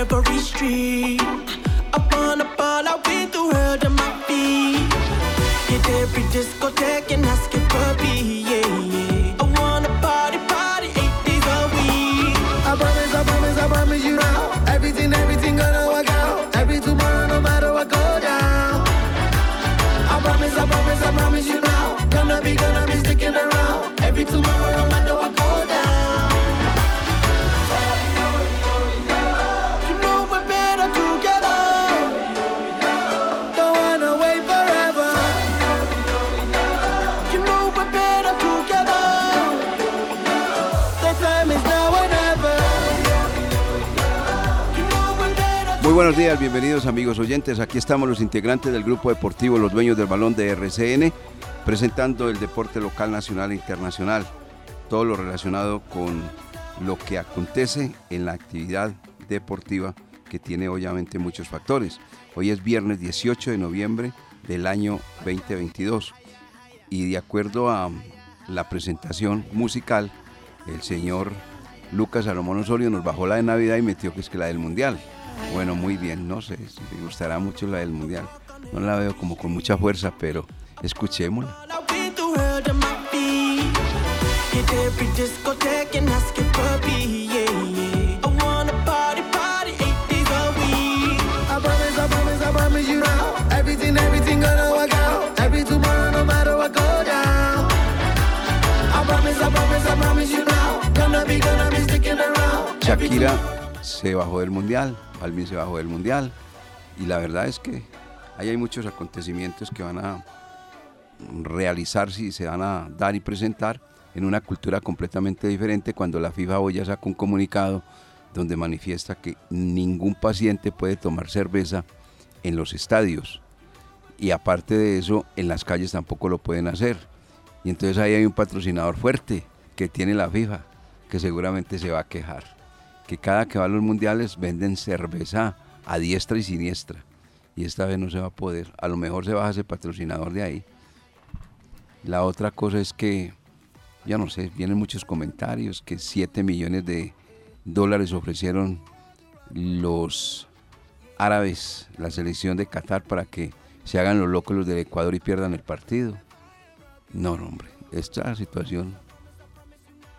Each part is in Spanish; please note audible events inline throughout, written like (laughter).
every street. Muy buenos días, bienvenidos amigos oyentes. Aquí estamos los integrantes del grupo deportivo Los Dueños del Balón de RCN, presentando el deporte local, nacional e internacional. Todo lo relacionado con lo que acontece en la actividad deportiva que tiene obviamente muchos factores. Hoy es viernes 18 de noviembre del año 2022 y de acuerdo a la presentación musical, el señor Lucas Salomón Osorio nos bajó la de Navidad y metió que es que la del Mundial. Bueno, muy bien, no sé si le gustará mucho la del Mundial. No la veo como con mucha fuerza, pero escuchémosla. Shakira se bajó del Mundial, Balvin se bajó del Mundial y la verdad es que ahí hay muchos acontecimientos que van a realizarse y se van a dar y presentar en una cultura completamente diferente cuando la FIFA hoy ya saca un comunicado donde manifiesta que ningún paciente puede tomar cerveza en los estadios. Y aparte de eso en las calles tampoco lo pueden hacer. Y entonces ahí hay un patrocinador fuerte que tiene la FIFA que seguramente se va a quejar que cada que va los mundiales venden cerveza a diestra y siniestra y esta vez no se va a poder a lo mejor se baja ese patrocinador de ahí la otra cosa es que, ya no sé, vienen muchos comentarios que 7 millones de dólares ofrecieron los árabes, la selección de Qatar, para que se hagan los locos los del Ecuador y pierdan el partido. No, no, hombre, esta situación.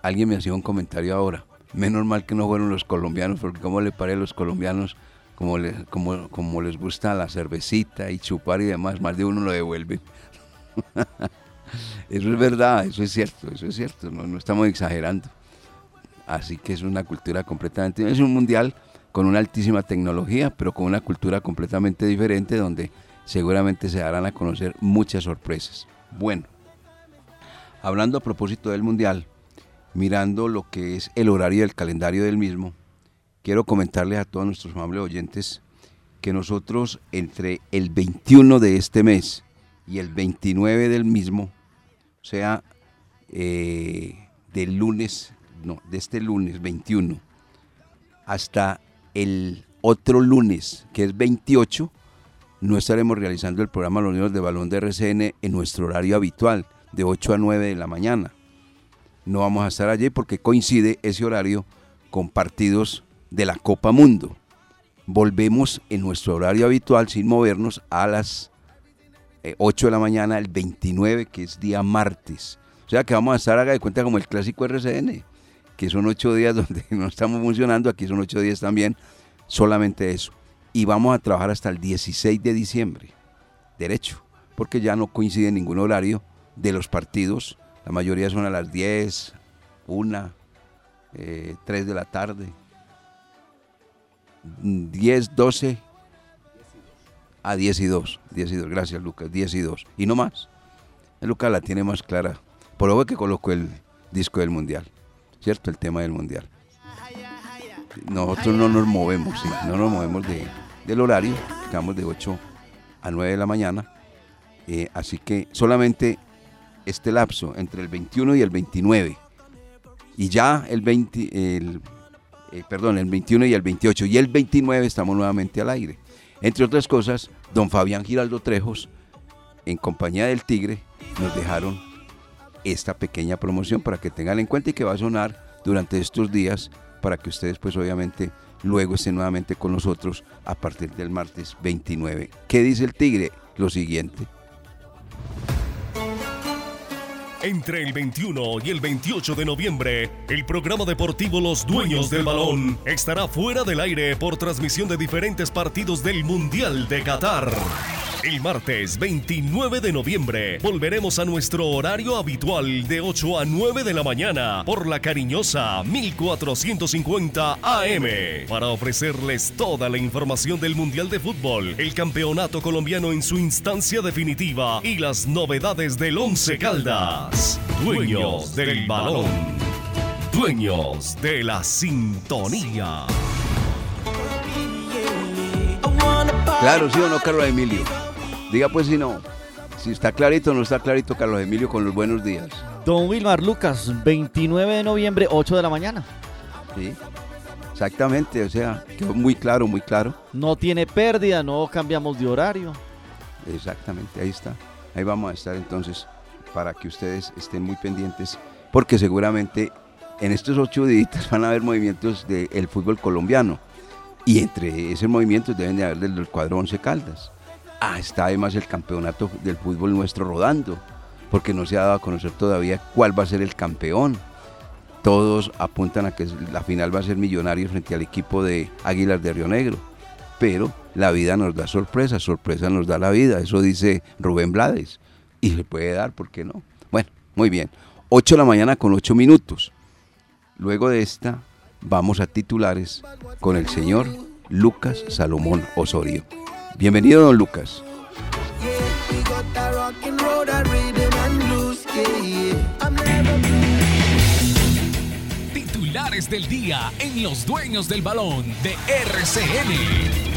Alguien me hacía un comentario ahora. Menos mal que no fueron los colombianos, porque cómo le parece a los colombianos, como, como, como les gusta la cervecita y chupar y demás, más de uno lo devuelve. (laughs) Eso es verdad, eso es cierto, eso es cierto, no, no estamos exagerando. Así que es una cultura completamente, es un mundial con una altísima tecnología, pero con una cultura completamente diferente donde seguramente se darán a conocer muchas sorpresas. Bueno, hablando a propósito del mundial, mirando lo que es el horario y el calendario del mismo, quiero comentarles a todos nuestros amables oyentes que nosotros entre el 21 de este mes y el 29 del mismo, o sea, eh, del lunes, no, de este lunes 21 hasta el otro lunes, que es 28, no estaremos realizando el programa Los Niños de Balón de RCN en nuestro horario habitual, de 8 a 9 de la mañana. No vamos a estar allí porque coincide ese horario con partidos de la Copa Mundo. Volvemos en nuestro horario habitual sin movernos a las eh, 8 de la mañana el 29, que es día martes. O sea que vamos a estar, haga de cuenta, como el clásico RCN, que son ocho días (laughs) donde no estamos funcionando, aquí son ocho días también, solamente eso. Y vamos a trabajar hasta el 16 de diciembre, derecho, porque ya no coincide ningún horario de los partidos, la mayoría son a las 10, 1, eh, 3 de la tarde, 10, 12, a 10 y 2, 10 y 2, gracias Lucas, 10 y 2, y no más. Lucas la tiene más clara, Por eso que colocó el disco del mundial, ¿cierto? El tema del mundial. Nosotros no nos movemos, sí, no nos movemos de, del horario, estamos de 8 a 9 de la mañana, eh, así que solamente este lapso entre el 21 y el 29, y ya el 20, el, eh, perdón, el 21 y el 28, y el 29 estamos nuevamente al aire. Entre otras cosas, don Fabián Giraldo Trejos, en compañía del Tigre, nos dejaron esta pequeña promoción para que tengan en cuenta y que va a sonar durante estos días para que ustedes pues obviamente luego estén nuevamente con nosotros a partir del martes 29. ¿Qué dice el Tigre? Lo siguiente. Entre el 21 y el 28 de noviembre, el programa deportivo Los Dueños del Balón estará fuera del aire por transmisión de diferentes partidos del Mundial de Qatar. El martes 29 de noviembre volveremos a nuestro horario habitual de 8 a 9 de la mañana por la cariñosa 1450 AM para ofrecerles toda la información del Mundial de Fútbol, el campeonato colombiano en su instancia definitiva y las novedades del Once Caldas. Dueños del balón. Dueños de la sintonía. Claro, sí o no, Carlos Emilio. Diga pues si no. Si está clarito o no está clarito, Carlos Emilio, con los buenos días. Don Wilmar Lucas, 29 de noviembre, 8 de la mañana. Sí. Exactamente, o sea, quedó muy claro, muy claro. No tiene pérdida, no cambiamos de horario. Exactamente, ahí está. Ahí vamos a estar entonces para que ustedes estén muy pendientes, porque seguramente en estos ocho días (laughs) van a haber movimientos del fútbol colombiano. Y entre esos movimientos deben de haber del cuadro Once Caldas. Ah, está además el campeonato del fútbol nuestro rodando, porque no se ha dado a conocer todavía cuál va a ser el campeón. Todos apuntan a que la final va a ser Millonarios frente al equipo de Águilas de Río Negro. Pero la vida nos da sorpresas, sorpresa nos da la vida, eso dice Rubén Blades. Y se puede dar, ¿por qué no? Bueno, muy bien. 8 de la mañana con 8 minutos. Luego de esta, vamos a titulares con el señor Lucas Salomón Osorio. Bienvenido, don Lucas. Titulares del día en Los Dueños del Balón de RCN.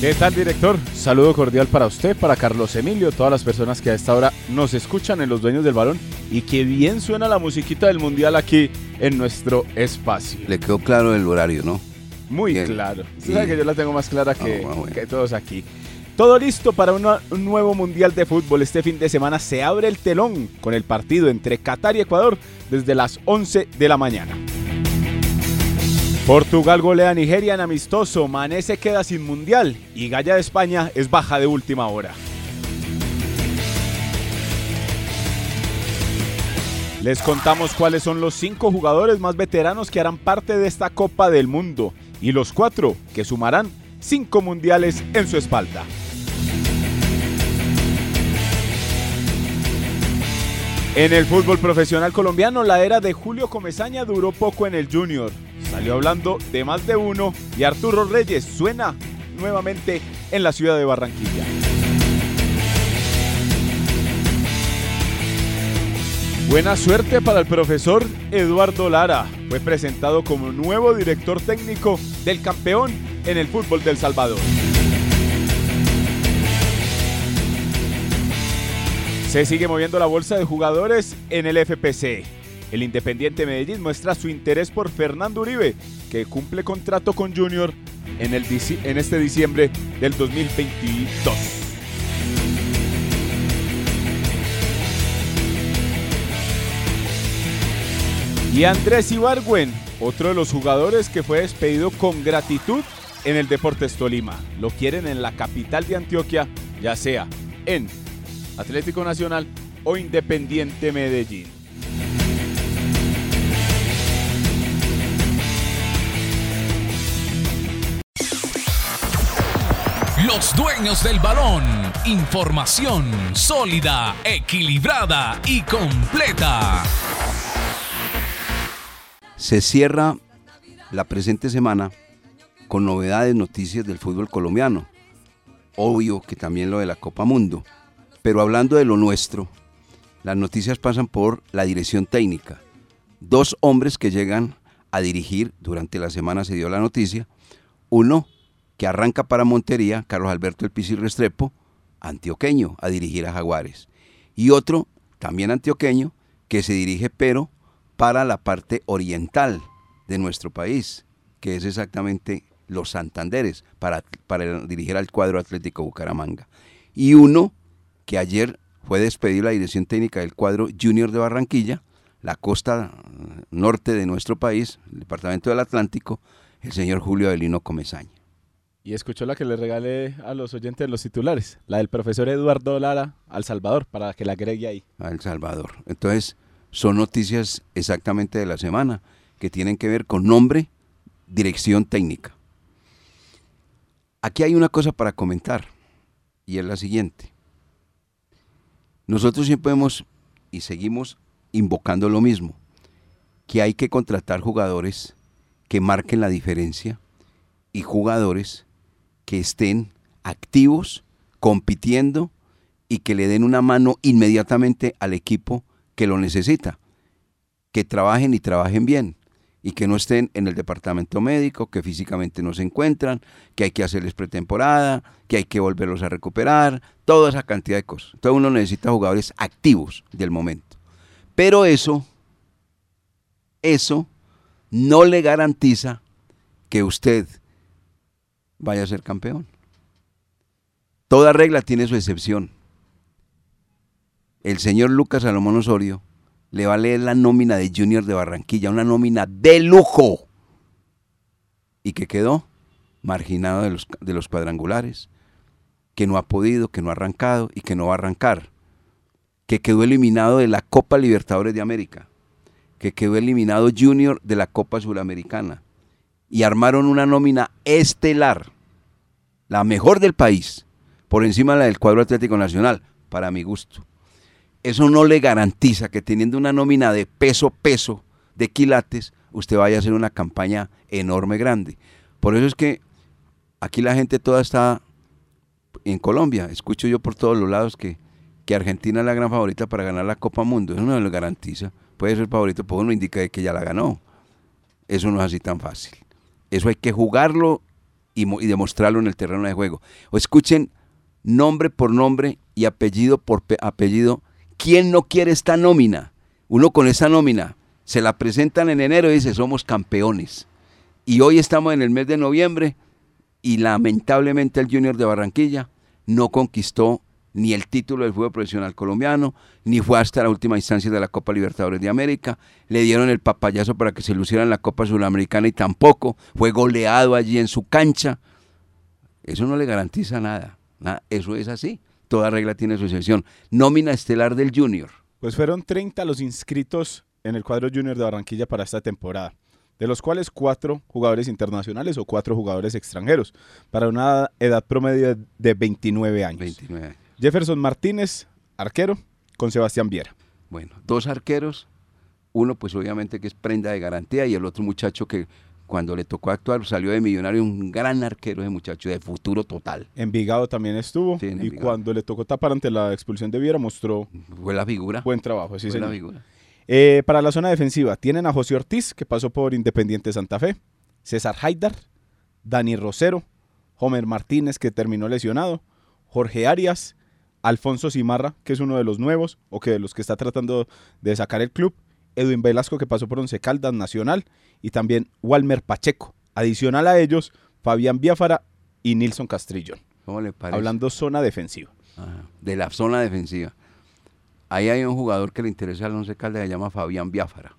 ¿Qué tal, director? Saludo cordial para usted, para Carlos Emilio, todas las personas que a esta hora nos escuchan en Los Dueños del Balón y que bien suena la musiquita del Mundial aquí en nuestro espacio. Le quedó claro el horario, ¿no? Muy Bien. claro. Usted Sí. sabe que yo la tengo más clara que, Ah, bueno. que todos aquí. Todo listo para una- un nuevo Mundial de Fútbol. Este fin de semana se abre el telón con el partido entre Qatar y Ecuador desde las 11 de la mañana. Portugal golea a Nigeria en amistoso, Mané se queda sin mundial y Gaya de España es baja de última hora. Les contamos cuáles son los cinco jugadores más veteranos que harán parte de esta Copa del Mundo y los cuatro que sumarán cinco mundiales en su espalda. En el fútbol profesional colombiano, la era de Julio Comesaña duró poco en el Junior. Salió hablando de más de uno y Arturo Reyes suena nuevamente en la ciudad de Barranquilla. Buena suerte para el profesor Eduardo Lara. Fue presentado como nuevo director técnico del campeón en el fútbol del Salvador. Se sigue moviendo la bolsa de jugadores en el FPC. El Independiente Medellín muestra su interés por Fernando Uribe, que cumple contrato con Junior en, el en este diciembre del 2022. Y Andrés Ibargüen, otro de los jugadores que fue despedido con gratitud en el Deportes Tolima. Lo quieren en la capital de Antioquia, ya sea en Atlético Nacional o Independiente Medellín. Los dueños del balón. Información sólida, equilibrada y completa. Se cierra la presente semana con novedades, noticias del fútbol colombiano. obvio que también lo de la Copa Mundo. Pero hablando de lo nuestro, las noticias pasan por la dirección técnica. Dos hombres que llegan a dirigir, durante la semana se dio la noticia, uno que arranca para Montería, Carlos Alberto El Piso Restrepo, antioqueño, a dirigir a Jaguares. Y otro, también antioqueño, que se dirige pero para la parte oriental de nuestro país, que es exactamente los Santanderes, para, para dirigir al cuadro Atlético Bucaramanga. Y uno que ayer fue despedido la dirección técnica del cuadro Junior de Barranquilla, la costa eh, norte de nuestro país, el departamento del Atlántico, el señor Julio Avelino Comesaña. Y escuchó la que le regalé a los oyentes los titulares, la del profesor Eduardo Lara al Salvador, para que la agregue ahí. A El Salvador. Entonces, son noticias exactamente de la semana que tienen que ver con nombre, dirección técnica. Aquí hay una cosa para comentar y es la siguiente. Nosotros siempre hemos y seguimos invocando lo mismo, que hay que contratar jugadores que marquen la diferencia y jugadores que estén activos, compitiendo y que le den una mano inmediatamente al equipo que lo necesita. Que trabajen y trabajen bien y que no estén en el departamento médico, que físicamente no se encuentran, que hay que hacerles pretemporada, que hay que volverlos a recuperar, toda esa cantidad de cosas. Entonces uno necesita jugadores activos del momento. Pero eso, eso no le garantiza que usted vaya a ser campeón. Toda regla tiene su excepción. El señor Lucas Salomón Osorio le va a leer la nómina de Junior de Barranquilla, una nómina de lujo. Y que quedó marginado de los, de los cuadrangulares, que no ha podido, que no ha arrancado y que no va a arrancar, que quedó eliminado de la Copa Libertadores de América, que quedó eliminado Junior de la Copa Suramericana y armaron una nómina estelar, la mejor del país, por encima de la del cuadro Atlético Nacional, para mi gusto eso no le garantiza que teniendo una nómina de peso, peso, de quilates, usted vaya a hacer una campaña enorme, grande. Por eso es que aquí la gente toda está en Colombia. Escucho yo por todos los lados que, que Argentina es la gran favorita para ganar la Copa Mundo. Eso no lo garantiza. Puede ser favorito, pues uno indica que ya la ganó. Eso no es así tan fácil. Eso hay que jugarlo y, y demostrarlo en el terreno de juego. O escuchen nombre por nombre y apellido por apellido ¿Quién no quiere esta nómina? Uno con esa nómina se la presentan en enero y dice, somos campeones. Y hoy estamos en el mes de noviembre y lamentablemente el Junior de Barranquilla no conquistó ni el título del fútbol profesional colombiano, ni fue hasta la última instancia de la Copa Libertadores de América. Le dieron el papayazo para que se luciera en la Copa Sudamericana y tampoco. Fue goleado allí en su cancha. Eso no le garantiza nada. nada. Eso es así toda regla tiene su excepción. Nómina estelar del Junior. Pues fueron 30 los inscritos en el cuadro Junior de Barranquilla para esta temporada, de los cuales cuatro jugadores internacionales o cuatro jugadores extranjeros, para una edad promedio de 29 años. 29 años. Jefferson Martínez, arquero, con Sebastián Viera. Bueno, dos arqueros, uno pues obviamente que es prenda de garantía y el otro muchacho que cuando le tocó actuar, salió de millonario un gran arquero ese muchacho, de futuro total. Envigado también estuvo. Sí, en y Envigado. cuando le tocó tapar ante la expulsión de Viera, mostró Fue la figura. buen trabajo. Sí, fue la figura. Eh, para la zona defensiva, tienen a José Ortiz, que pasó por Independiente Santa Fe, César Haidar, Dani Rosero, Homer Martínez, que terminó lesionado, Jorge Arias, Alfonso Cimarra, que es uno de los nuevos, o que de los que está tratando de sacar el club, Edwin Velasco, que pasó por Once Caldas Nacional, y también Walmer Pacheco. Adicional a ellos, Fabián Biafara y Nilson Castrillón. ¿Cómo le parece? Hablando zona defensiva. Ajá, de la zona defensiva. Ahí hay un jugador que le interesa al Once Caldas, se llama Fabián Biafara.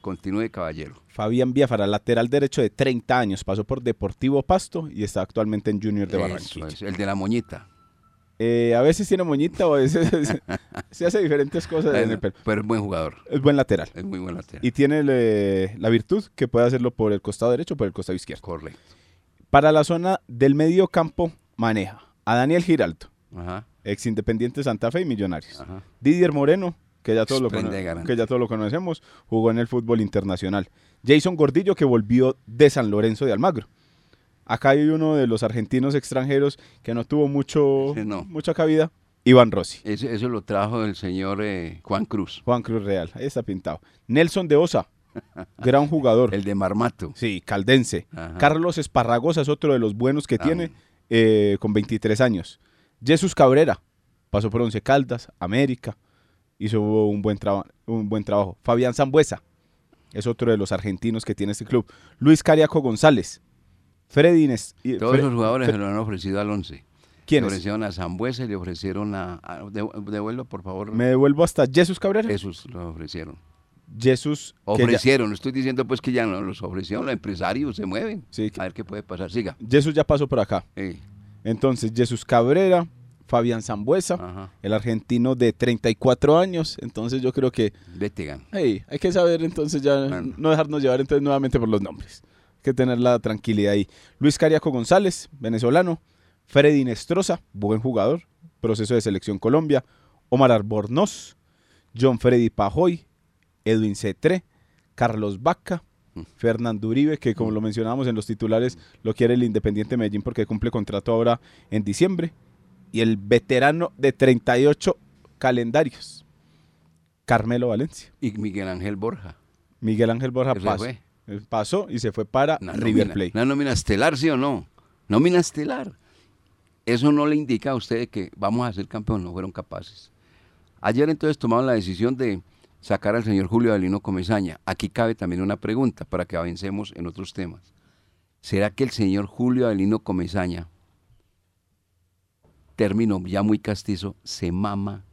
Continúe, caballero. Fabián Biafara, lateral derecho de 30 años, pasó por Deportivo Pasto y está actualmente en Junior de Eso Barranquilla. es, el de la moñita. Eh, a veces tiene moñita o a veces (laughs) se hace diferentes cosas en el pelo. Pero es buen jugador. Es buen lateral. Es muy buen lateral. Y tiene eh, la virtud que puede hacerlo por el costado derecho o por el costado izquierdo. Correcto. Para la zona del medio campo maneja a Daniel Giraldo, Ajá, ex Independiente Santa Fe y Millonarios. ajá. Didier Moreno, que ya, todos lo que ya todos lo conocemos, jugó en el fútbol internacional. Jason Gordillo, que volvió de San Lorenzo de Almagro. Acá hay uno de los argentinos extranjeros que no tuvo mucho, no. mucha cabida. Iván Rossi. Eso, eso lo trajo el señor eh, Juan Cruz, Juan Cruz Real. Ahí está pintado. Nelson de Osa. (laughs) Gran jugador. el de Marmato. Sí, caldense. Ajá. Carlos Esparragosa es otro de los buenos que Ah. tiene eh, con 23 años. Jesús Cabrera pasó por Once Caldas, América, hizo un buen, un buen trabajo. Fabián Zambuesa es otro de los argentinos que tiene este club. Luis Cariaco González. Freddy y- Todos Fre- esos jugadores Fre- se lo han ofrecido al 11. ¿Quiénes? Le ofrecieron a Zambuesa y le ofrecieron a... a- de- devuelvo, por favor. Me devuelvo hasta Jesús Cabrera. Esos lo ofrecieron. Jesús. ya- Ofrecieron, estoy diciendo pues que ya no los ofrecieron, los empresarios se mueven. Sí, que- A ver qué puede pasar. Siga. Jesús ya pasó por acá. Entonces, Jesús Cabrera, Fabián Zambuesa, el argentino de 34 años. Entonces, yo creo que Vete, hey, hay que saber entonces ya, Bueno. no dejarnos llevar entonces nuevamente por los nombres. Que tener la tranquilidad ahí. Luis Cariaco González, venezolano. Freddy Nestroza, buen jugador, proceso de selección Colombia. Omar Albornoz, John Freddy Pajoy, Edwin Cetré, Carlos Vaca, Fernando Uribe, que como lo mencionábamos en los titulares, lo quiere el Independiente Medellín porque cumple contrato ahora en diciembre. Y el veterano de 38 calendarios, Carmelo Valencia. Y Miguel Ángel Borja. Miguel Ángel Borja pasó, y se fue para Una River nómina- Plate. Una nómina estelar, ¿sí o no? Nómina estelar. Eso no le indica a usted que vamos a ser campeón, no fueron capaces. Ayer entonces tomaron la decisión de sacar al señor Julio Avelino Comesaña. Aquí cabe también una pregunta para que avancemos en otros temas. ¿Será que el señor Julio Avelino Comesaña, término ya muy castizo, se mama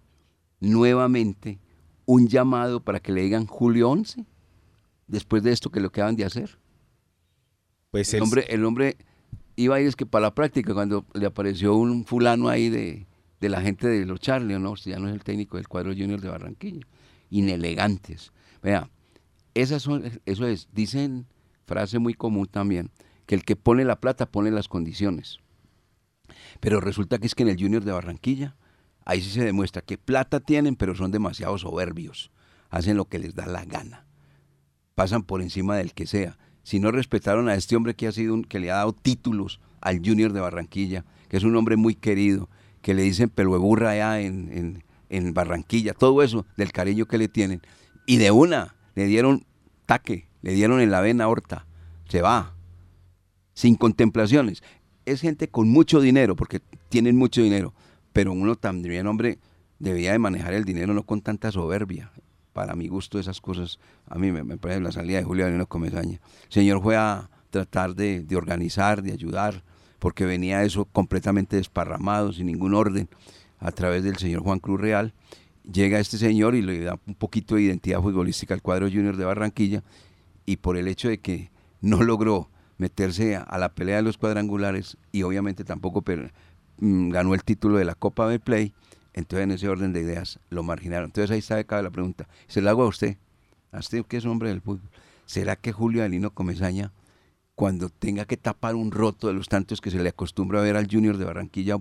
nuevamente un llamado para que le digan Julio 11? Después de esto que lo acaban de hacer. Pues El hombre, el hombre iba a ir es que para la práctica cuando le apareció un fulano ahí de, de la gente de los Charlie, ¿no? Usted ya no es el técnico del cuadro junior de Barranquilla. Inelegantes. Vea, esas son, eso es, dicen, frase muy común también, que el que pone la plata pone las condiciones. Pero resulta que es que en el junior de Barranquilla, ahí sí se demuestra que plata tienen, pero son demasiado soberbios. Hacen lo que les da la gana pasan por encima del que sea. Si no respetaron a este hombre que ha sido un- que le ha dado títulos al Junior de Barranquilla, que es un hombre muy querido, que le dicen pelo de burra allá en, en- en Barranquilla, todo eso del cariño que le tienen. Y de una le dieron taque, le dieron en la vena horta, se va, sin contemplaciones. Es gente con mucho dinero, porque tienen mucho dinero, pero uno también, hombre, debía de manejar el dinero no con tanta soberbia. Para mi gusto esas cosas, a mí me, parece la salida de Julio Avelino Comesaña. El señor fue a tratar de, de organizar, de ayudar, porque venía eso completamente desparramado, sin ningún orden, a través del señor Juan Cruz Real. Llega este señor y le da un poquito de identidad futbolística al cuadro junior de Barranquilla, y por el hecho de que no logró meterse a, la pelea de los cuadrangulares y obviamente tampoco mm, ganó el título de la Copa del Play, entonces en ese orden de ideas lo marginaron. Entonces ahí está cabe la pregunta. Se la hago a usted, a usted que es hombre del fútbol. ¿Será que Julio Alino Comesaña, cuando tenga que tapar un roto de los tantos que se le acostumbra a ver al Junior de Barranquilla,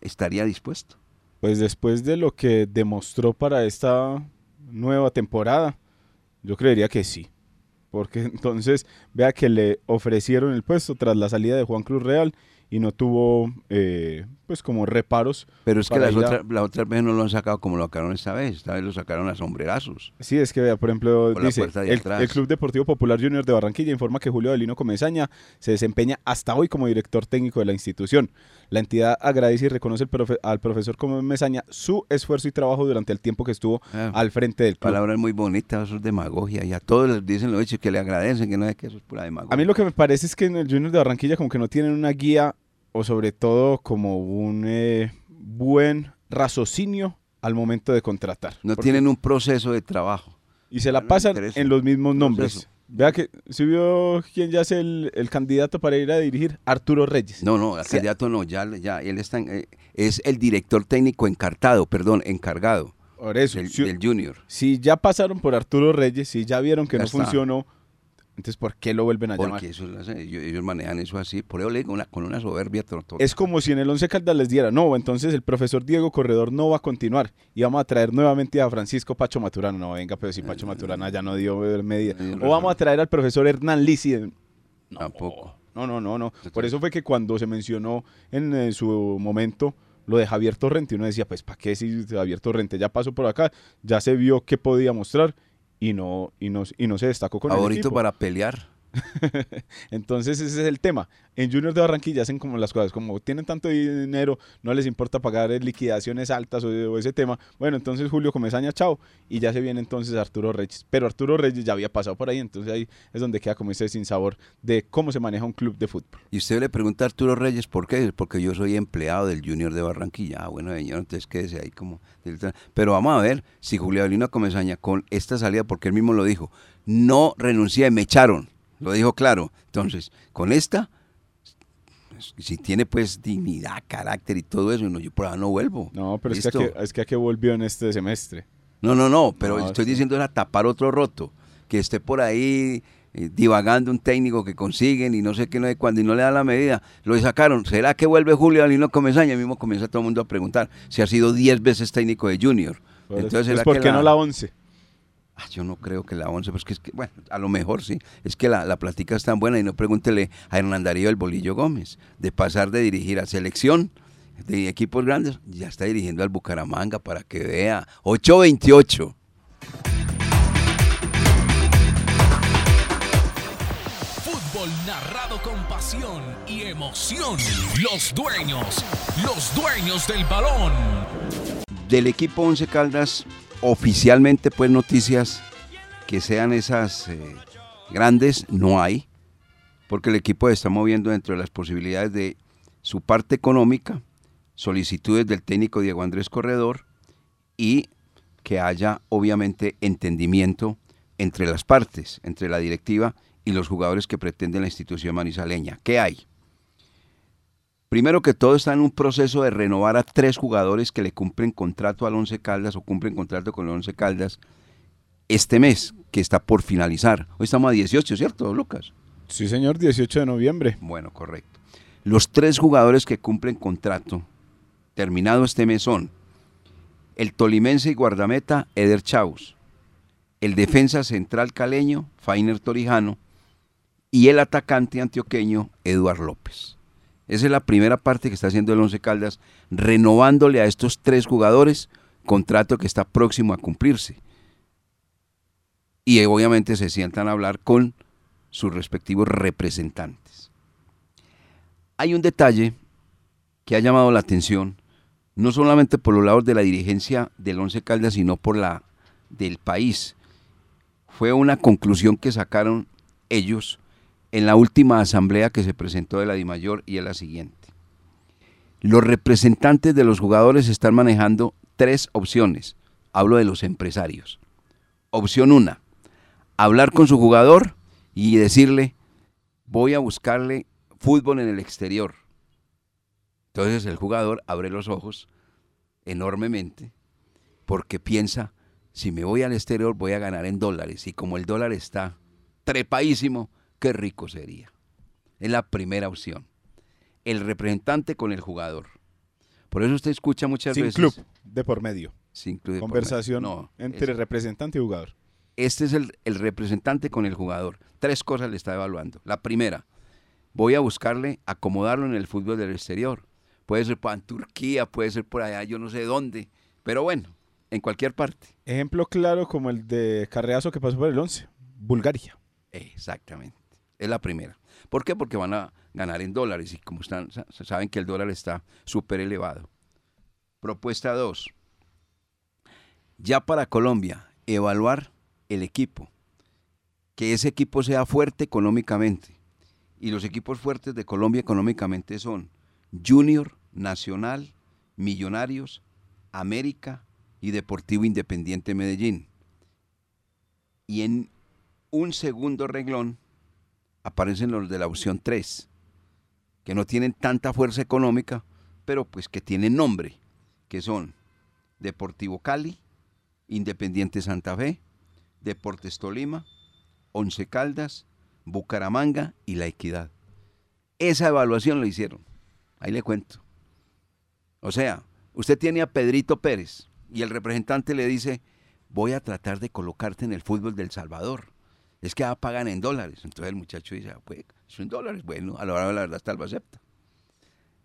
estaría dispuesto? Pues después de lo que demostró para esta nueva temporada, yo creería que sí. Porque (laughs) entonces vea que le ofrecieron el puesto tras la salida de Juan Cruz Real y no tuvo eh, pues como reparos. Pero es que las ir a- otras, las otras veces no lo han sacado como lo sacaron esta vez. Esta vez lo sacaron a sombrerazos. Sí, es que vea, por ejemplo, Por la dice, el, el Club Deportivo Popular Junior de Barranquilla informa que Julio Adelino Comesaña se desempeña hasta hoy como director técnico de la institución. La entidad agradece y reconoce el profe- al profesor Comesaña su esfuerzo y trabajo durante el tiempo que estuvo Ah. al frente del club. Palabras muy bonitas, eso es demagogia. Y a todos les dicen lo hecho, que le agradecen, que no es que eso es pura demagogia. A mí lo que me parece es que en el Junior de Barranquilla como que no tienen una guía o sobre todo como un eh, buen raciocinio al momento de contratar. No tienen un proceso de trabajo. Y se la no pasan en los mismos nombres. Proceso. Vea que si vio quién ya es el, el candidato para ir a dirigir, Arturo Reyes. No, no, el Sí. candidato no, ya, ya él está, en- eh, es el director técnico encartado, perdón, encargado Por eso, del, si, del Junior. si ya pasaron por Arturo Reyes, si ya vieron que Ya no está. funcionó, entonces ¿por qué lo vuelven a llamar? Porque eso lo hacen, ellos, manejan eso así, por eso le digo, una- con una soberbia to- total. Es como si en el Once Caldas les diera, no, entonces el profesor Diego Corredor no va a continuar y vamos a traer nuevamente a Francisco Pacho Maturano. No, venga, pero si Pacho Maturana ya no dio medida. O vamos a traer al profesor Hernán Lisi. No, Tampoco. No, no, no, no. Por eso fue que cuando se mencionó en eh, su momento lo de Javier Torrente, uno decía, pues, ¿para qué si Javier Torrente ya pasó por acá? Ya se vio qué podía mostrar y no, y no, y no se destacó con el Favorito equipo. para pelear. (laughs) Entonces ese es el tema. En Junior de Barranquilla hacen como las cosas, como tienen tanto dinero, no les importa pagar liquidaciones altas o, o ese tema. Bueno, entonces Julio Comesaña, chao, y ya se viene entonces Arturo Reyes. Pero Arturo Reyes ya había pasado por ahí, entonces ahí es donde queda como ese sin sabor de cómo se maneja un club de fútbol. Y usted le pregunta a Arturo Reyes, ¿por qué? Porque yo soy empleado del Junior de Barranquilla. Ah, bueno, señor, entonces quédese ahí como... Pero vamos a ver si Julio Avelino Comesaña con esta salida, porque él mismo lo dijo, no renuncié, me echaron. Lo dijo claro. Entonces, con esta, si tiene pues dignidad, carácter y todo eso, no, yo por ahora no vuelvo. No, pero es que, a que, es que a qué volvió en este semestre. No, no, no, pero No, estoy sí. diciendo era tapar otro roto. Que esté por ahí eh, divagando un técnico que consiguen y no sé qué, no sé cuándo, y no le da la medida. Lo sacaron. ¿Será que vuelve Julio Alino Comesaña? Mismo comienza todo el mundo a preguntar si ha sido 10 veces técnico de Junior. Entonces, eso- ¿será pues, ¿por qué no la 11? Ah, yo no creo que la 11, pues que es que, bueno, a lo mejor sí. Es que la, la plática es tan buena y no pregúntele a Hernán Darío el Bolillo Gómez, de pasar de dirigir a selección de equipos grandes, ya está dirigiendo al Bucaramanga para que vea. 828. Fútbol narrado con pasión y emoción. Los dueños, los dueños del balón. Del equipo 11 Caldas, oficialmente pues noticias que sean esas eh, grandes, no hay, porque el equipo se está moviendo dentro de las posibilidades de su parte económica, solicitudes del técnico Diego Andrés Corredor y que haya obviamente entendimiento entre las partes, entre la directiva y los jugadores que pretenden la institución manizaleña. ¿Qué hay? Primero que todo está en un proceso de renovar a tres jugadores que le cumplen contrato al Once Caldas o cumplen contrato con el Once Caldas este mes, que está por finalizar. Hoy estamos a 18, ¿cierto, Lucas? Sí, señor, 18 de noviembre. Bueno, correcto. Los tres jugadores que cumplen contrato terminado este mes son el tolimense y guardameta Eder Chaus, el defensa central caleño Fainer Torijano y el atacante antioqueño Eduard López. Esa es la primera parte que está haciendo el Once Caldas, renovándole a estos tres jugadores contrato que está próximo a cumplirse. Y obviamente se sientan a hablar con sus respectivos representantes. Hay un detalle que ha llamado la atención, no solamente por los lados de la dirigencia del Once Caldas, sino por la del país. Fue una conclusión que sacaron ellos en la última asamblea que se presentó de la DIMAYOR y es la siguiente. Los representantes de los jugadores están manejando tres opciones. Hablo de los empresarios. Opción una, hablar con su jugador y decirle, voy a buscarle fútbol en el exterior. Entonces el jugador abre los ojos enormemente porque piensa, si me voy al exterior voy a ganar en dólares y como el dólar está trepadísimo, qué rico sería. Es la primera opción. El representante con el jugador. Por eso usted escucha muchas Sin veces... club, de por medio. Sin club de por Conversación medio. No, entre es- representante y jugador. este es el, el representante con el jugador. Tres cosas le está evaluando. La primera, voy a buscarle acomodarlo en el fútbol del exterior. Puede ser para Turquía, puede ser por allá, yo no sé dónde. Pero bueno, en cualquier parte. Ejemplo claro como el de Carreazo que pasó por el 11. Bulgaria. Exactamente. Es la primera. ¿Por qué? Porque van a ganar en dólares y como están, sa- saben que el dólar está súper elevado. Propuesta 2. Ya para Colombia, evaluar el equipo. Que ese equipo sea fuerte económicamente. Y los equipos fuertes de Colombia económicamente son Junior, Nacional, Millonarios, América y Deportivo Independiente Medellín. Y en un segundo reglón aparecen los de la opción 3, que no tienen tanta fuerza económica, pero pues que tienen nombre, que son Deportivo Cali, Independiente Santa Fe, Deportes Tolima, Once Caldas, Bucaramanga y La Equidad. Esa evaluación la hicieron. Ahí le cuento. O sea, usted tiene a Pedrito Pérez y el representante le dice, voy a tratar de colocarte en el fútbol del Salvador. Es que pagan en dólares. Entonces el muchacho dice, ah, pues, son dólares. Bueno, a la hora de la verdad tal vez acepta.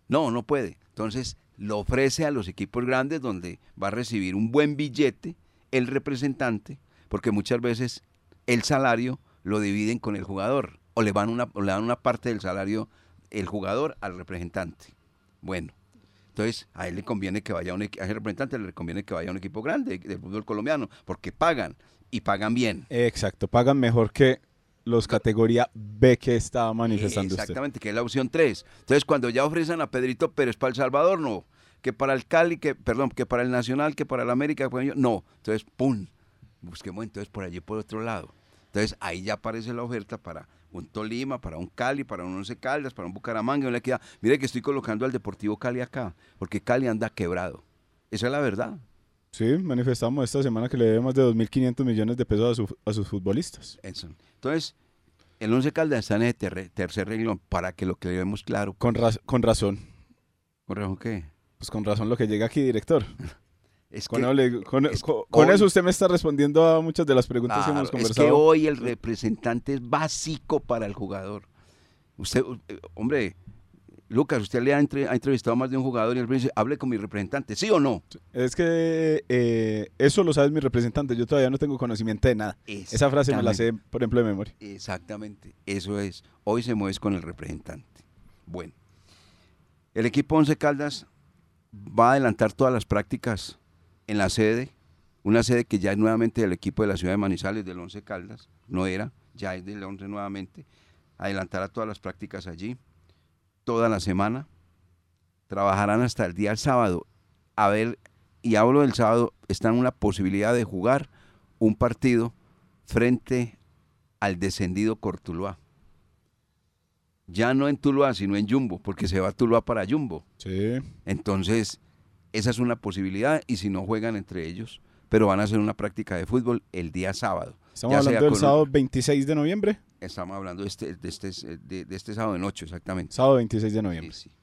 No, no puede. Entonces lo ofrece a los equipos grandes donde va a recibir un buen billete el representante, porque muchas veces el salario lo dividen con el jugador o le, van una, o le dan una parte del salario el jugador al representante. Bueno, entonces a él le conviene que vaya un a ese representante le conviene que vaya a un equipo grande del fútbol colombiano, porque pagan y pagan bien. Exacto, pagan mejor que los categoría B que estaba manifestando usted. Exactamente, que es la opción 3. Entonces, cuando ya ofrecen a Pedrito Pérez para El Salvador, no. Que para el Cali, que, perdón, que para el Nacional, que para el América, no. Entonces, ¡pum! Busquemos entonces por allí, por otro lado. Entonces, ahí ya aparece la oferta para un Tolima, para un Cali, para un Once Caldas, para un Bucaramanga, una equidad. Mire que estoy colocando al Deportivo Cali acá, porque Cali anda quebrado. Esa es la verdad. Sí, manifestamos esta semana que le debe más de 2.500 millones de pesos a, su- a sus futbolistas. Eso. Entonces, el Once Caldas está en el tercer renglón, para que lo que vemos claro. Con, raz- con razón. ¿Con razón qué? Pues con razón lo que llega aquí, director. (laughs) Es Con, que- eso le- con- es- con- con hoy- eso usted me está respondiendo a muchas de las preguntas que hemos es que conversado. hoy el representante es básico para el jugador. Usted, eh, hombre, Lucas, usted le ha, entre- ha entrevistado a más de un jugador y él dice, hable con mi representante, ¿sí o no? Es que eh, eso lo sabe mi representante. Yo todavía no tengo conocimiento de nada. Esa frase me la sé, por ejemplo, de memoria. Exactamente, eso es. Hoy se mueve con el representante. Bueno, el equipo Once Caldas va a adelantar todas las prácticas en la sede, una sede que ya es nuevamente del equipo de la ciudad de Manizales, del Once Caldas, no era, ya es del Once nuevamente. Adelantará todas las prácticas allí, toda la semana. Trabajarán hasta el día sábado. A ver, y hablo del sábado, están una posibilidad de jugar un partido frente al descendido Cortuluá. Ya no en Tuluá, sino en Jumbo, porque se va Tuluá para Jumbo. Sí. Entonces, esa es una posibilidad y si no juegan entre ellos, pero van a hacer una práctica de fútbol el día sábado. Estamos Ya hablando del sábado 26 de noviembre. Estamos hablando de este, de este, de, de este sábado en 8, exactamente. Sábado 26 de noviembre. Sí, sí.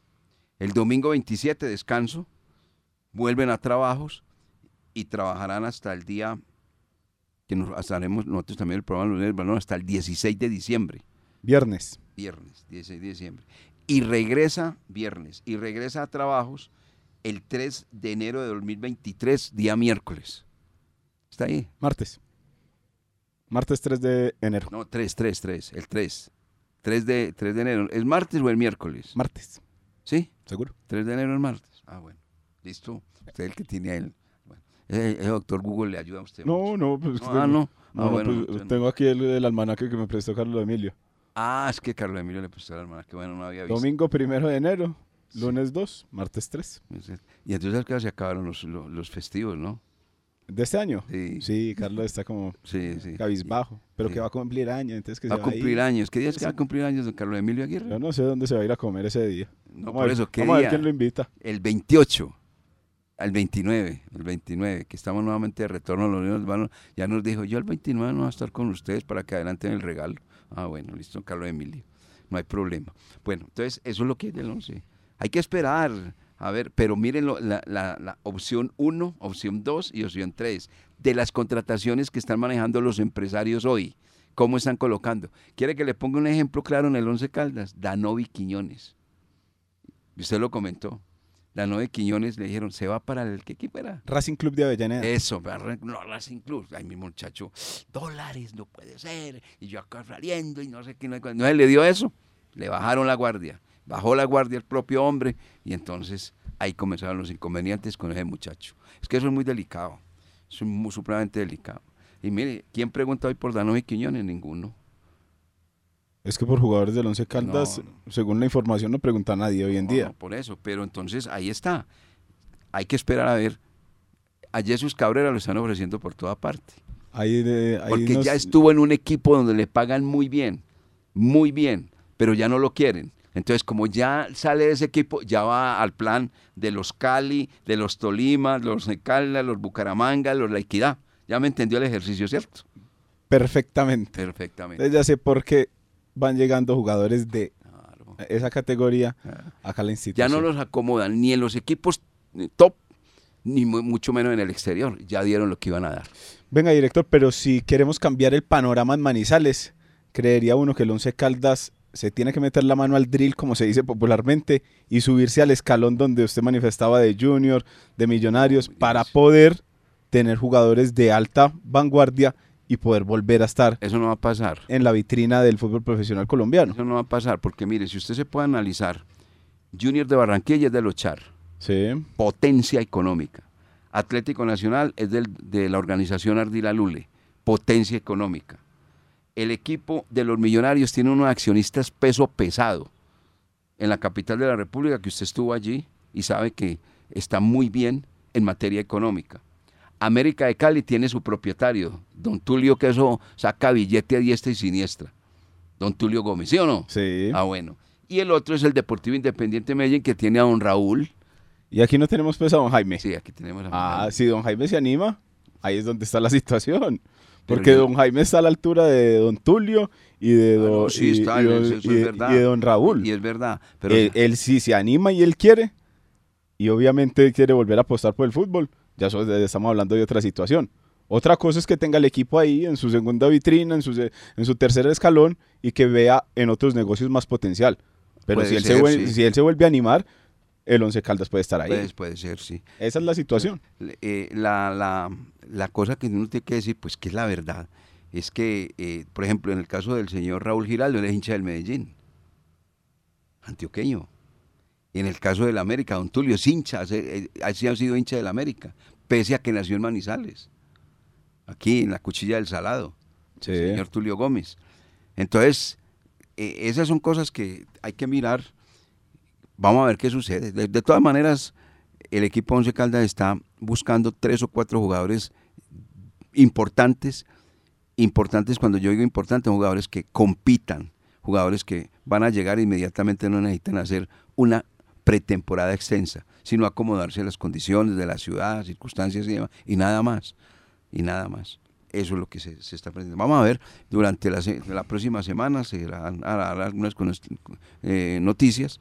El domingo 27, descanso, vuelven a trabajos y trabajarán hasta el día que nos haremos nosotros también el programa Lunes del Balón, hasta el 16 de diciembre. Viernes. viernes, 16 de diciembre. Y regresa viernes, y regresa a trabajos el 3 de enero de 2023, día miércoles. ¿Está ahí? Martes. Martes 3 de enero. No, 3, 3, 3, el 3. 3 de, 3 de enero. ¿Es martes o el miércoles? Martes. ¿Sí? ¿Seguro? 3 de enero es martes. Ah, bueno. Listo. Usted es el que tiene él. Bueno, ese, ese doctor Google le ayuda a usted. No, mucho. no, pues. No, ah, no. Ah, No, no, bueno, pues, no. tengo aquí el, el almanaque que me prestó Carlos Emilio. Ah, es que Carlos Emilio le prestó la hermana. Que bueno, no había visto. Domingo primero de enero, lunes 2, martes 3. Y entonces acá se acabaron los, los, los festivos, ¿no? ¿De este año? Sí. Sí, Carlos está como Sí, sí. cabizbajo, pero Sí. que va a cumplir año, entonces que Va se a cumplir ir. años. ¿Qué día es que va a cumplir años don Carlos Emilio Aguirre? Yo no sé dónde se va a ir a comer ese día. No, Vamos por a ver, eso, ¿qué vamos a ver quién lo invita. El 28, al 29, el 29, que estamos nuevamente de retorno a los Unidos ya nos dijo, yo el 29 no voy a estar con ustedes para que adelanten el regalo. Ah, bueno, listo, Carlos Emilio, no hay problema. Bueno, entonces eso es lo que es del 11. Hay que esperar, a ver, pero miren lo- la, la- la opción 1, opción 2 y opción 3 de las contrataciones que están manejando los empresarios hoy. ¿Cómo están colocando? ¿Quiere que le ponga un ejemplo claro en el 11 Caldas? Danovi Quiñones. Usted lo comentó. Danovi Quiñones le dijeron, se va para el... ¿Qué equipo era? Racing Club de Avellaneda. Eso, no, Racing Club. Ay, mi muchacho, dólares, no puede ser. Y yo acá saliendo y no sé qué. No, no se le dio eso. Le bajaron la guardia. Bajó la guardia el propio hombre y entonces ahí comenzaron los inconvenientes con ese muchacho. Es que eso es muy delicado. Es muy supremamente delicado. Y mire, ¿quién pregunta hoy por Danovi Quiñones? Ninguno. Es que por jugadores del Once Caldas, No, según la información, no pregunta a nadie hoy en No, día. no, por eso, pero entonces ahí está. Hay que esperar a ver. A Jesús Cabrera lo están ofreciendo por toda parte. Ahí de- ahí Porque nos- ya estuvo en un equipo donde le pagan muy bien, muy bien, pero ya no lo quieren. Entonces, como ya sale de ese equipo, ya va al plan de los Cali, de los Tolima, los Necala, los Bucaramanga, los La Equidad. Ya me entendió el ejercicio, ¿cierto? Perfectamente. Perfectamente. Entonces ya sé por qué van llegando jugadores de Claro. esa categoría Ah. acá a la Ya institución. no los acomodan ni en los equipos eh, top, ni mu- mucho menos en el exterior. Ya dieron lo que iban a dar. Venga, director, pero si queremos cambiar el panorama en Manizales, creería uno que el Once Caldas se tiene que meter la mano al drill, como se dice popularmente, y subirse al escalón donde usted manifestaba de Junior, de Millonarios, para poder tener jugadores de alta vanguardia y poder volver a estar Eso no va a pasar. en la vitrina del fútbol profesional colombiano. Eso no va a pasar, porque mire, si usted se puede analizar, Junior de Barranquilla es de los Char, Sí, potencia económica. Atlético Nacional es del- de la organización Ardila Lule, potencia económica. El equipo de los millonarios tiene unos accionistas peso pesado en la capital de la República, que usted estuvo allí y sabe que está muy bien en materia económica. América de Cali tiene su propietario, don Tulio, que eso saca billete a diestra y siniestra. Don Tulio Gómez, ¿sí o no? sí. Ah, bueno. Y el otro es el Deportivo Independiente Medellín, que tiene a don Raúl. Y aquí no tenemos pues a don Jaime. Sí, aquí tenemos a Ah, Raúl. si don Jaime se anima, ahí es donde está la (laughs) situación. Porque yo- don Jaime está a la altura de don Tulio y de don, y- de- Raúl. Y es verdad. Pero él, él sí se anima y él quiere. Y obviamente quiere volver a apostar por el fútbol. Ya so- estamos hablando de otra situación. Otra cosa es que tenga el equipo ahí en su segunda vitrina, en su, en su tercer escalón y que vea en otros negocios más potencial. Pero Puede si él, ser, se sí. si él se vuelve a animar, el Once Caldas puede estar ahí. puede, puede ser, sí. Esa es la situación. Eh, la, la, la cosa que uno tiene que decir, pues que es la verdad, es que, eh, por ejemplo, en el caso del señor Raúl Giraldo, él es hincha del Medellín, antioqueño. Y en el caso del América, don Tulio es hincha, hace- eh, así ha sido hincha del América, pese a que nació en Manizales, aquí en la cuchilla del Salado, Sí. el señor Tulio Gómez. Entonces, eh, esas son cosas que hay que mirar. Vamos a ver qué sucede. De, todas maneras, el equipo Once Caldas está buscando tres o cuatro jugadores importantes. Importantes, cuando yo digo importantes, jugadores que compitan, jugadores que van a llegar inmediatamente, no necesitan hacer una pretemporada extensa, sino acomodarse a las condiciones de la ciudad, circunstancias y demás, y nada más, y nada más. Eso es lo que se, está aprendiendo. Vamos a ver, durante la, la próxima semana se harán, algunas eh, noticias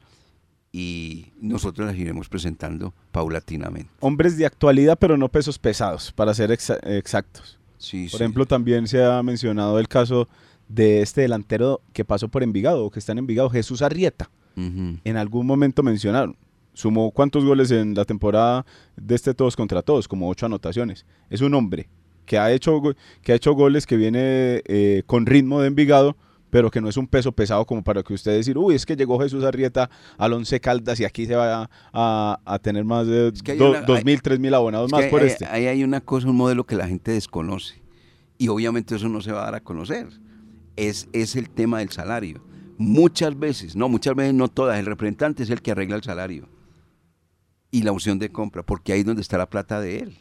y nosotros las iremos presentando paulatinamente. Hombres de actualidad, pero no pesos pesados, para ser exa- exactos. Sí, Por sí. ejemplo, también se ha mencionado el caso de este delantero que pasó por Envigado, o que está en Envigado, Jesús Arrieta. En algún momento mencionaron. Sumó cuántos goles en la temporada de este todos contra todos, como ocho anotaciones. Es un hombre que ha hecho, que ha hecho goles, que viene eh, con ritmo de Envigado, pero que no es un peso pesado como para que usted decir, uy, es que llegó Jesús Arrieta al Once Caldas y aquí se va a, a- a tener más de que hay do- una- dos hay- mil, tres mil abonados Es más que por este. Ahí hay una cosa, un modelo que la gente desconoce. Y obviamente eso no se va a dar a conocer. Es, es el tema del salario. Muchas veces, no, muchas veces no todas, el representante es el que arregla el salario. Y la opción de compra, porque ahí es donde está la plata de él.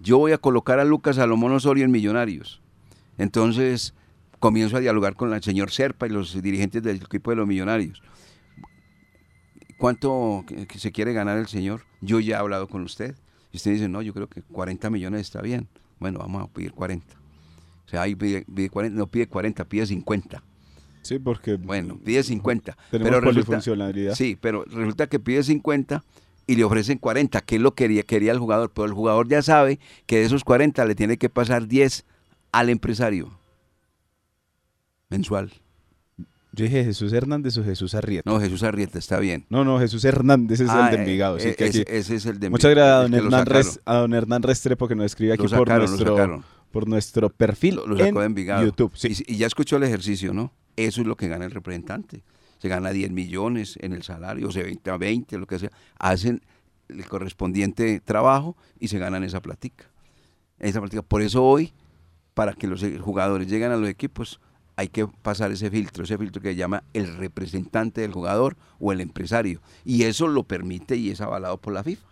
Yo voy a colocar a Lucas Salomón Osorio en Millonarios. Entonces comienzo a dialogar con el señor Serpa y los dirigentes del equipo de los Millonarios. ¿Cuánto se quiere ganar el señor? Yo ya he hablado con usted. Y usted dice, no, yo creo que 40 millones está bien. Bueno, vamos a pedir 40. O sea, ahí pide, pide 40, no pide 40, pide 50. Sí, porque Bueno, pide 50. tenemos pero resulta, sí, pero resulta que pide 50 y le ofrecen 40, que es lo que quería, quería el jugador. Pero el jugador ya sabe que de esos 40 le tiene que pasar 10 al empresario mensual. Yo dije Jesús Hernández o Jesús Arrieta. No, Jesús Arrieta, está bien. No, no, Jesús Hernández es Ah, el de Envigado. eh, que ese, ese es el de Muchas gracias a don, Hernán sacaron. Res- a don Hernán Restrepo que nos escribe aquí por, nuestro, por nuestro perfil Lo, lo sacó en de Envigado. YouTube. Sí. Y, y ya escuchó el ejercicio, ¿no? Eso es lo que gana el representante. Se gana 10 millones en el salario, o sea, 20 a 20, lo que sea. Hacen el correspondiente trabajo y se ganan esa platica. Esa platica. Por eso hoy, para que los jugadores lleguen a los equipos, hay que pasar ese filtro, ese filtro que se llama el representante del jugador o el empresario. Y eso lo permite y es avalado por la FIFA.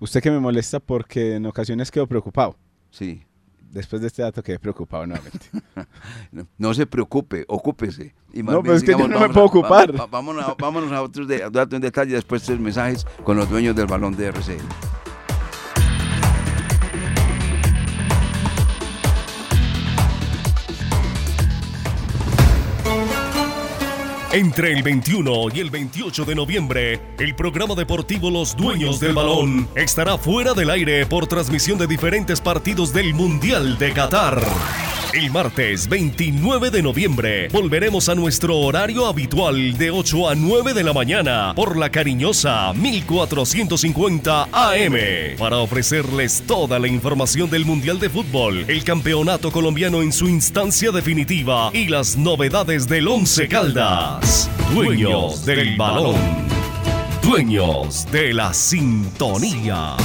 Usted que me molesta porque en ocasiones quedo preocupado. Sí. Después de este dato quedé preocupado nuevamente. (laughs) No, no se preocupe, ocúpese. Y No, pero es que yo no me puedo a- ocupar. va- vámonos, a, vámonos a otros de, datos en detalle, después de mensajes con los dueños del balón de RCN. Entre el 21 y el 28 de noviembre, el programa deportivo Los Dueños del Balón estará fuera del aire por transmisión de diferentes partidos del Mundial de Qatar. El martes 29 de noviembre volveremos a nuestro horario habitual de 8 a 9 de la mañana por la cariñosa 1450 AM para ofrecerles toda la información del Mundial de Fútbol, el campeonato colombiano en su instancia definitiva y las novedades del Once Caldas. Dueños del balón. Dueños de la sintonía.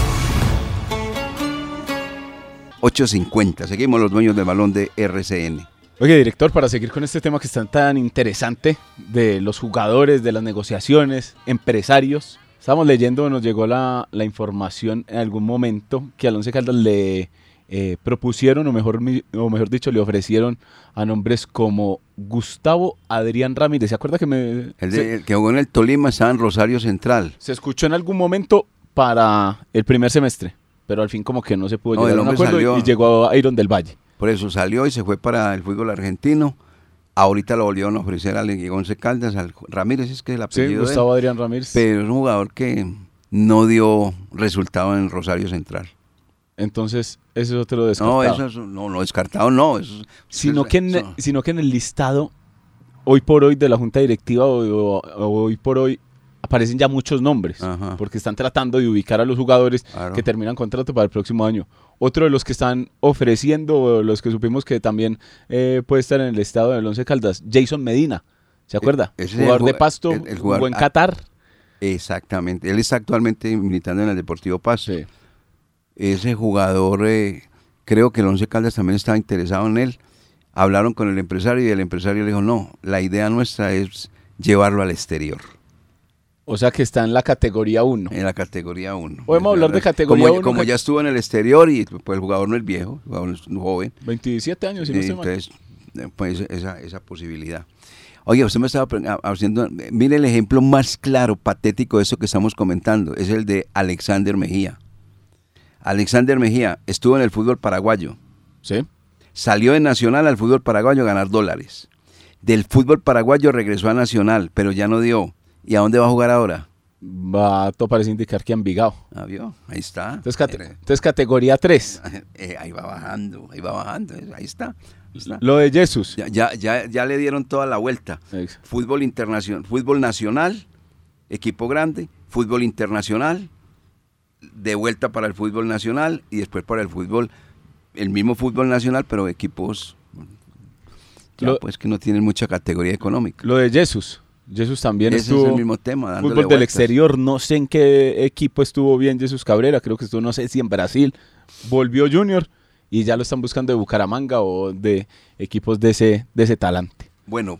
8.50. Seguimos los dueños del balón de RCN. Oye, director, para seguir con este tema que está tan interesante de los jugadores, de las negociaciones, empresarios, estábamos leyendo, nos llegó la, la información en algún momento que al Once Caldas le eh, propusieron, o mejor, o mejor dicho, le ofrecieron a nombres como Gustavo Adrián Ramírez. ¿Se acuerda que me El, de- se, el que jugó en el Tolima estaba en Rosario Central. se escuchó en algún momento para el primer semestre? Pero al fin como que no se pudo No, llegar a un acuerdo y- salió. y llegó a Iron del Valle. Por eso salió y se fue para el fútbol argentino. Ahorita lo volvieron a ofrecer al Once Caldas, al Ramírez, es que el Sí, apellido de él. Gustavo Adrián Ramírez. Pero es un jugador que no dio resultado en Rosario Central. Entonces, ese es otro descartado. No, eso es, no, no, descartado no. Eso, sino, eso- que en, eso- sino que en el listado, hoy por hoy, de la Junta Directiva, o, o- o hoy por hoy, aparecen ya muchos nombres. Ajá. Porque están tratando de ubicar a los jugadores Claro. que terminan contrato para el próximo año. Otro de los que están ofreciendo, los que supimos que también eh, puede estar en el estado del Once Caldas, Jason Medina. ¿Se acuerda? ese es el jugador de Pasto, el- el jugador- jugó en ah, Qatar. Exactamente. Él está actualmente militando en el Deportivo. Sí. Ese jugador, eh, creo que el Once Caldas también estaba interesado en él. Hablaron con el empresario y el empresario le dijo, no, la idea nuestra es llevarlo al exterior, O sea que está en la categoría 1. en la categoría 1. Podemos hablar de categoría como, uno, Como ca- ya estuvo en el exterior y pues el jugador no es viejo, el jugador es joven. 27 años, si no estoy mal. entonces, eh, pues esa, esa posibilidad. Oye, usted me estaba ha- haciendo, mire el ejemplo más claro, patético de eso que estamos comentando, es el de Alexander Mejía. Alexander Mejía estuvo en el fútbol paraguayo, Sí. salió de Nacional al fútbol paraguayo a ganar dólares. Del fútbol paraguayo regresó a Nacional, pero ya no dio. ¿Y a dónde va a jugar ahora? Va, todo parece indicar que Envigado. Ah, vio, ahí está. Entonces, cate- Era- entonces categoría 3. (laughs) eh, ahí va bajando, ahí va bajando, ahí está. ahí está. Lo de Jesús. Ya, ya, ya, ya le dieron toda la vuelta. Fútbol internacional, fútbol nacional, equipo grande, fútbol internacional, de vuelta para el fútbol nacional y después para el fútbol, el mismo fútbol nacional, pero equipos ya, Lo- pues que no tienen mucha categoría económica. Lo de Jesús. Jesús también Ese estuvo. es el mismo tema. Fútbol del vueltas. exterior, no sé en qué equipo estuvo bien Jesús Cabrera, creo que estuvo, no sé si en Brasil. Volvió Junior y ya lo están buscando de Bucaramanga o de equipos de ese, de ese talante. Bueno,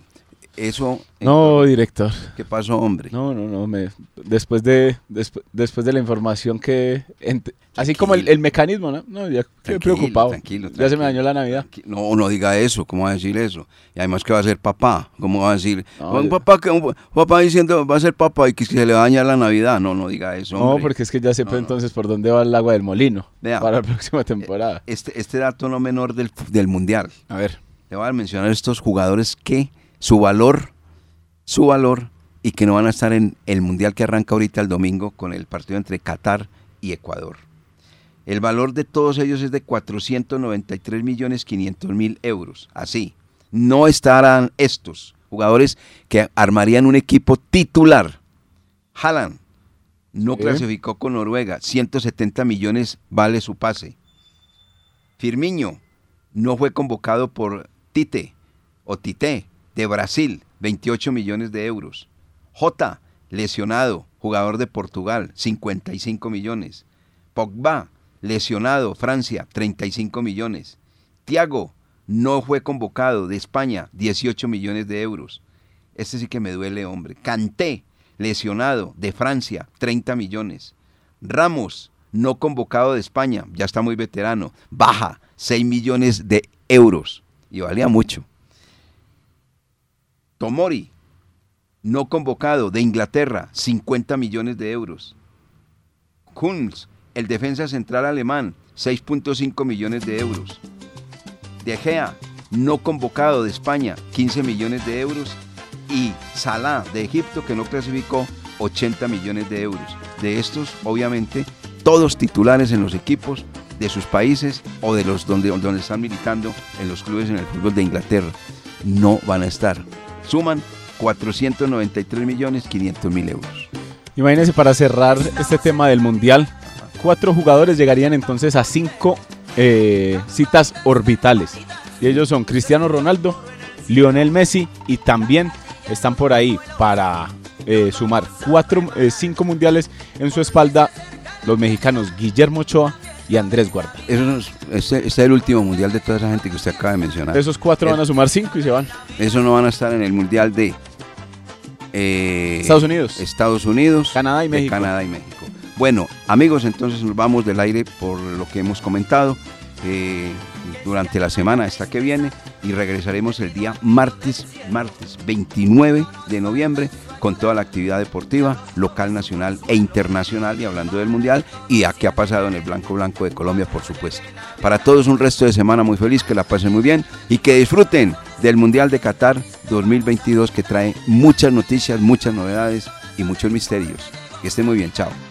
eso. No, director. ¿Qué pasó, hombre? No, no, no. Me, después, de, despu- después de la información que... así como el, el mecanismo, ¿no? No, ya Tranquilo, preocupado. tranquilo, Ya se me tranquilo. dañó la Navidad. No, no diga eso, ¿cómo va a decir eso? Y además que va a ser papá, ¿cómo va a decir? No, un papá que un papá diciendo va a ser papá y que se le va a dañar la Navidad. No, no diga eso. No, porque es que ya No, no. entonces por dónde va el agua del molino Vea. para la próxima temporada. Este, este dato no menor del, del mundial. A ver. Le voy a mencionar estos jugadores que su valor, su valor y que no van a estar en el mundial que arranca ahorita el domingo con el partido entre Qatar y Ecuador. El valor de todos ellos es de 493 millones 500 mil euros. Así. No estarán estos jugadores que armarían un equipo titular. Haaland no Sí. clasificó con Noruega. 170 millones vale su pase. Firmiño no fue convocado por Tite o Tite de Brasil, 28 millones de euros. Jota, lesionado, jugador de Portugal, 55 millones. Pogba, lesionado, Francia, 35 millones. Tiago, no fue convocado de España, 18 millones de euros. Este sí que me duele, hombre. Canté, lesionado, de Francia, 30 millones. Ramos, no convocado de España, ya está muy veterano, baja, 6 millones de euros. Y valía mucho. Tomori, no convocado de Inglaterra, 50 millones de euros. Kunz, el defensa central alemán, 6.5 millones de euros. De Gea, no convocado de España, 15 millones de euros. y Salah de Egipto, que no clasificó, 80 millones de euros. De estos, obviamente, todos titulares en los equipos de sus países o de los donde, donde están militando en los clubes en el fútbol de Inglaterra. No van a estar. Suman 493 millones 500 mil euros. Imagínense para cerrar este tema del Mundial, cuatro jugadores llegarían entonces a cinco eh, citas orbitales. Y ellos son Cristiano Ronaldo, Lionel Messi y también están por ahí para eh, sumar cuatro, eh, cinco mundiales en su espalda los mexicanos Guillermo Ochoa y Andrés Guarda. Eso no es, este, este es el último mundial de toda esa gente que usted acaba de mencionar. Esos cuatro van a sumar cinco y se van. Eso no van a estar en el mundial de eh, Estados Unidos. Estados Unidos, Canadá y de México. Canadá y México. Bueno, amigos, entonces nos vamos del aire por lo que hemos comentado eh, durante la semana esta que viene y regresaremos el día martes, martes 29 de noviembre con toda la actividad deportiva local, nacional e internacional y hablando del mundial y a qué ha pasado en el blanco blanco de Colombia, por supuesto. Para todos un resto de semana muy feliz, que la pasen muy bien y que disfruten del Mundial de Qatar 2022 que trae muchas noticias, muchas novedades y muchos misterios. Que estén muy bien, chao.